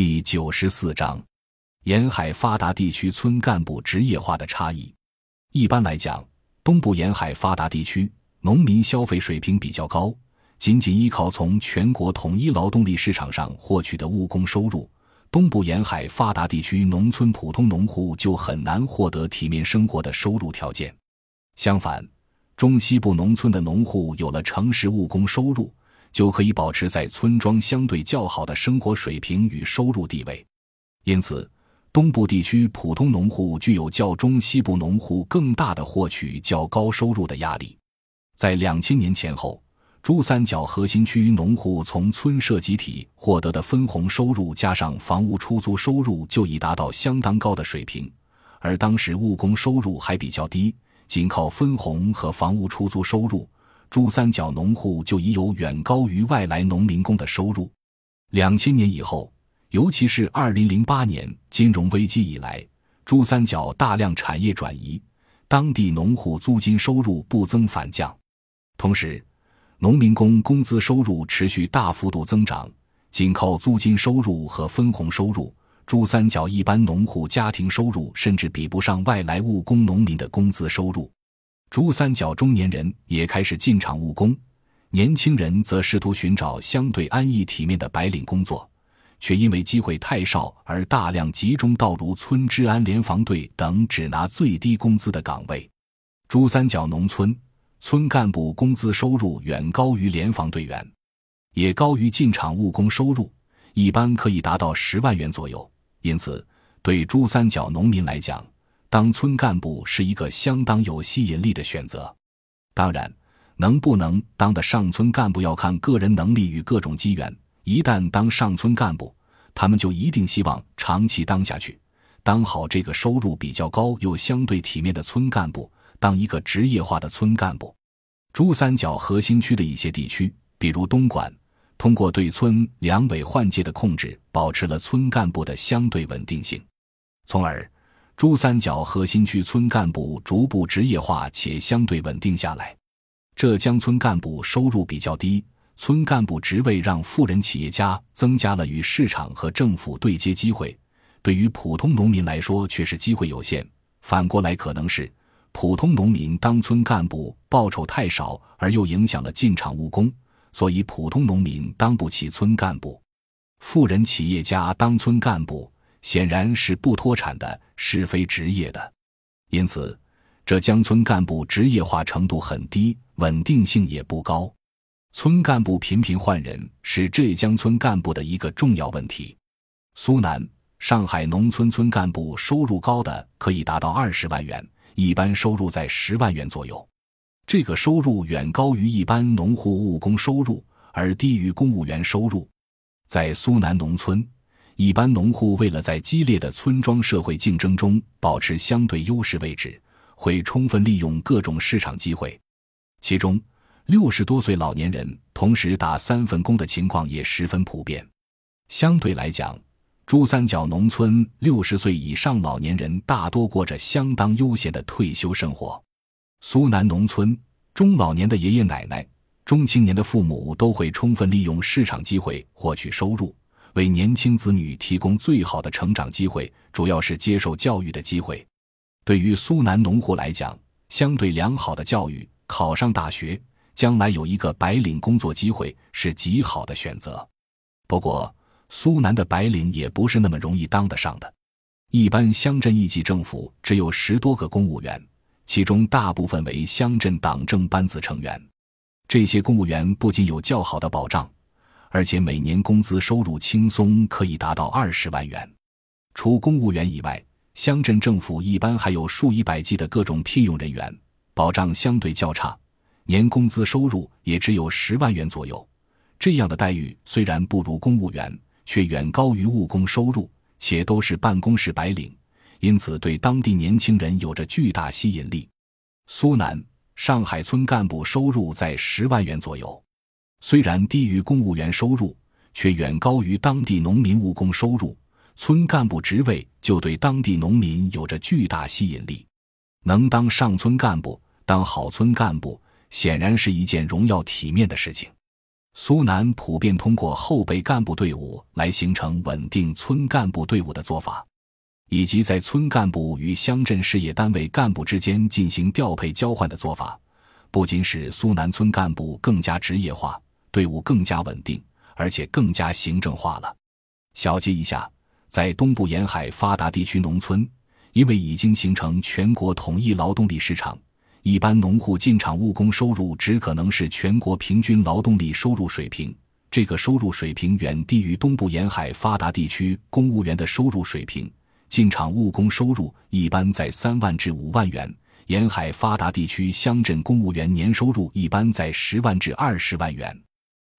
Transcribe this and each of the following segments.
第九十四章，沿海发达地区村干部职业化的差异。一般来讲，东部沿海发达地区农民消费水平比较高，仅仅依靠从全国统一劳动力市场上获取的务工收入，东部沿海发达地区农村普通农户就很难获得体面生活的收入条件。相反，中西部农村的农户有了城市务工收入。就可以保持在村庄相对较好的生活水平与收入地位，因此，东部地区普通农户具有较中西部农户更大的获取较高收入的压力。在两千年前后，珠三角核心区农户从村社集体获得的分红收入加上房屋出租收入就已达到相当高的水平，而当时务工收入还比较低，仅靠分红和房屋出租收入。珠三角农户就已有远高于外来农民工的收入。两千年以后，尤其是二零零八年金融危机以来，珠三角大量产业转移，当地农户租金收入不增反降。同时，农民工工资收入持续大幅度增长，仅靠租金收入和分红收入，珠三角一般农户家庭收入甚至比不上外来务工农民的工资收入。珠三角中年人也开始进厂务工，年轻人则试图寻找相对安逸体面的白领工作，却因为机会太少而大量集中到如村治安联防队等只拿最低工资的岗位。珠三角农村村干部工资收入远高于联防队员，也高于进厂务工收入，一般可以达到十万元左右。因此，对珠三角农民来讲，当村干部是一个相当有吸引力的选择，当然，能不能当得上村干部要看个人能力与各种机缘。一旦当上村干部，他们就一定希望长期当下去，当好这个收入比较高又相对体面的村干部，当一个职业化的村干部。珠三角核心区的一些地区，比如东莞，通过对村两委换届的控制，保持了村干部的相对稳定性，从而。珠三角核心区村干部逐步职业化且相对稳定下来。浙江村干部收入比较低，村干部职位让富人企业家增加了与市场和政府对接机会，对于普通农民来说却是机会有限。反过来，可能是普通农民当村干部报酬太少，而又影响了进厂务工，所以普通农民当不起村干部。富人企业家当村干部。显然是不脱产的，是非职业的，因此，浙江村干部职业化程度很低，稳定性也不高。村干部频频换人是浙江村干部的一个重要问题。苏南、上海农村村干部收入高的可以达到二十万元，一般收入在十万元左右。这个收入远高于一般农户务工收入，而低于公务员收入。在苏南农村。一般农户为了在激烈的村庄社会竞争中保持相对优势位置，会充分利用各种市场机会。其中，六十多岁老年人同时打三份工的情况也十分普遍。相对来讲，珠三角农村六十岁以上老年人大多过着相当悠闲的退休生活。苏南农村中老年的爷爷奶奶、中青年的父母都会充分利用市场机会获取收入。为年轻子女提供最好的成长机会，主要是接受教育的机会。对于苏南农户来讲，相对良好的教育，考上大学，将来有一个白领工作机会是极好的选择。不过，苏南的白领也不是那么容易当得上的。一般乡镇一级政府只有十多个公务员，其中大部分为乡镇党政班子成员。这些公务员不仅有较好的保障。而且每年工资收入轻松可以达到二十万元。除公务员以外，乡镇政府一般还有数以百计的各种聘用人员，保障相对较差，年工资收入也只有十万元左右。这样的待遇虽然不如公务员，却远高于务工收入，且都是办公室白领，因此对当地年轻人有着巨大吸引力。苏南、上海村干部收入在十万元左右。虽然低于公务员收入，却远高于当地农民务工收入。村干部职位就对当地农民有着巨大吸引力。能当上村干部，当好村干部，显然是一件荣耀体面的事情。苏南普遍通过后备干部队伍来形成稳定村干部队伍的做法，以及在村干部与乡镇事业单位干部之间进行调配交换的做法，不仅使苏南村干部更加职业化，队伍更加稳定，而且更加行政化了。小结一下，在东部沿海发达地区农村，因为已经形成全国统一劳动力市场。一般农户进厂务工收入只可能是全国平均劳动力收入水平，这个收入水平远低于东部沿海发达地区公务员的收入水平。进厂务工收入一般在三万至五万元，沿海发达地区乡镇公务员年收入一般在十万至二十万元。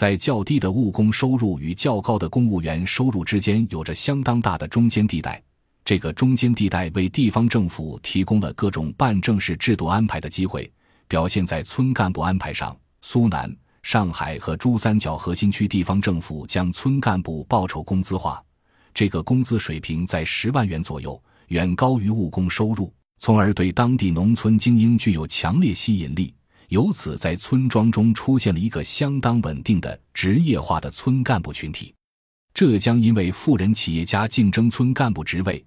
在较低的务工收入与较高的公务员收入之间，有着相当大的中间地带。这个中间地带为地方政府提供了各种办正式制度安排的机会，表现在村干部安排上。苏南、上海和珠三角核心区地方政府将村干部报酬工资化，这个工资水平在十万元左右，远高于务工收入，从而对当地农村精英具有强烈吸引力。由此，在村庄中出现了一个相当稳定的职业化的村干部群体。浙江因为富人企业家竞争村干部职位。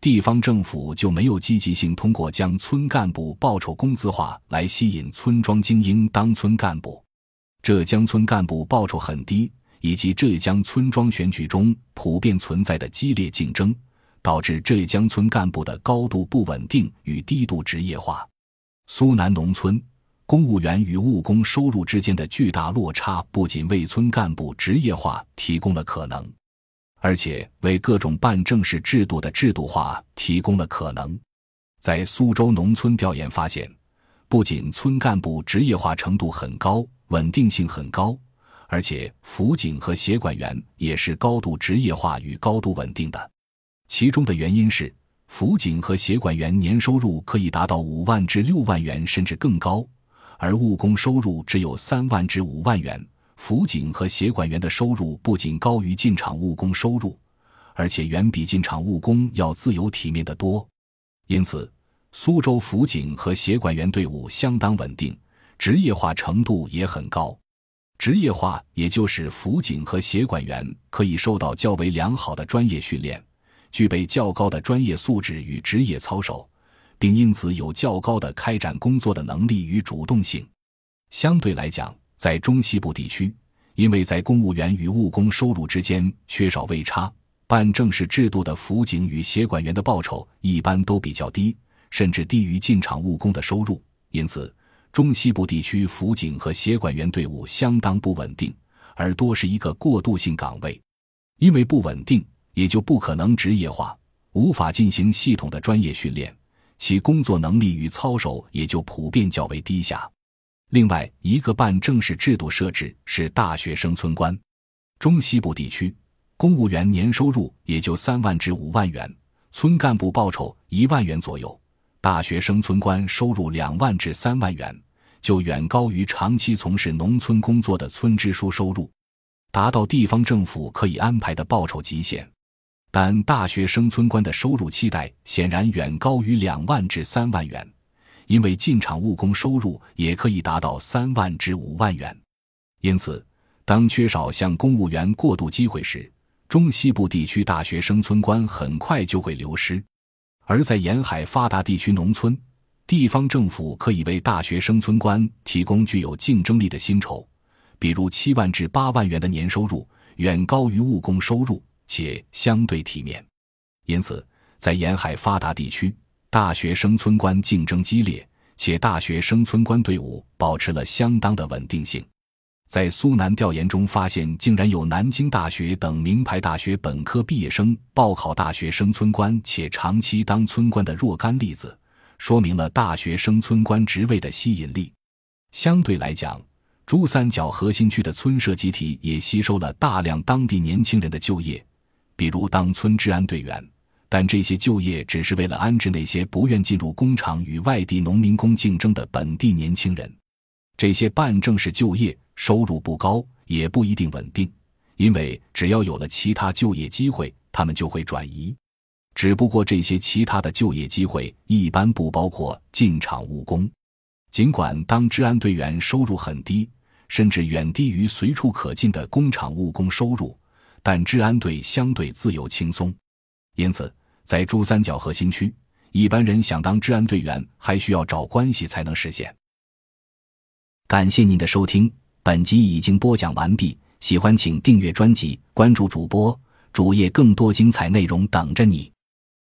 地方政府就没有积极性通过将村干部报酬工资化来吸引村庄精英当村干部。浙江村干部报酬很低，以及浙江村庄选举中普遍存在的激烈竞争，导致浙江村干部的高度不稳定与低度职业化。苏南农村公务员与务工收入之间的巨大落差，不仅为村干部职业化提供了可能。而且为各种办正式制度的制度化提供了可能。在苏州农村调研发现，不仅村干部职业化程度很高、稳定性很高，而且辅警和协管员也是高度职业化与高度稳定的。其中的原因是，辅警和协管员年收入可以达到五万至六万元，甚至更高，而务工收入只有三万至五万元。辅警和协管员的收入不仅高于进厂务工收入，而且远比进厂务工要自由体面得多。因此，苏州辅警和协管员队伍相当稳定，职业化程度也很高。职业化也就是辅警和协管员可以受到较为良好的专业训练，具备较高的专业素质与职业操守，并因此有较高的开展工作的能力与主动性。相对来讲，在中西部地区，因为在公务员与务工收入之间缺少位差，办正式制度的辅警与协管员的报酬一般都比较低，甚至低于进厂务工的收入。因此，中西部地区辅警和协管员队伍相当不稳定，而多是一个过渡性岗位。因为不稳定，也就不可能职业化，无法进行系统的专业训练，其工作能力与操守也就普遍较为低下。另外一个办正式制度设置是大学生村官，中西部地区公务员年收入也就三万至五万元，村干部报酬一万元左右，大学生村官收入两万至三万元，就远高于长期从事农村工作的村支书收入，达到地方政府可以安排的报酬极限。但大学生村官的收入期待显然远高于两万至三万元。因为进厂务工收入也可以达到三万至五万元，因此，当缺少向公务员过渡机会时，中西部地区大学生村官很快就会流失。而在沿海发达地区农村，地方政府可以为大学生村官提供具有竞争力的薪酬，比如七万至八万元的年收入，远高于务工收入，且相对体面。因此，在沿海发达地区。大学生村官竞争激烈，且大学生村官队伍保持了相当的稳定性。在苏南调研中发现，竟然有南京大学等名牌大学本科毕业生报考大学生村官，且长期当村官的若干例子，说明了大学生村官职位的吸引力。相对来讲，珠三角核心区的村社集体也吸收了大量当地年轻人的就业，比如当村治安队员。但这些就业只是为了安置那些不愿进入工厂与外地农民工竞争的本地年轻人。这些办正式就业收入不高，也不一定稳定，因为只要有了其他就业机会，他们就会转移。只不过这些其他的就业机会一般不包括进厂务工。尽管当治安队员收入很低，甚至远低于随处可进的工厂务工收入，但治安队相对自由轻松。因此，在珠三角核心区，一般人想当治安队员，还需要找关系才能实现。感谢您的收听，本集已经播讲完毕。喜欢请订阅专辑，关注主播主页，更多精彩内容等着你。